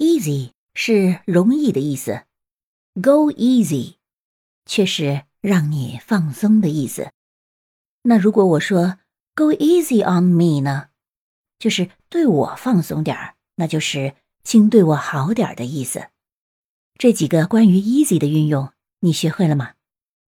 easy 是容易的意思。Go easy 却是让你放松的意思。那如果我说 go easy on me 呢？就是对我放松点儿那就是请对我好点儿的意思。这几个关于 easy 的运用你学会了吗？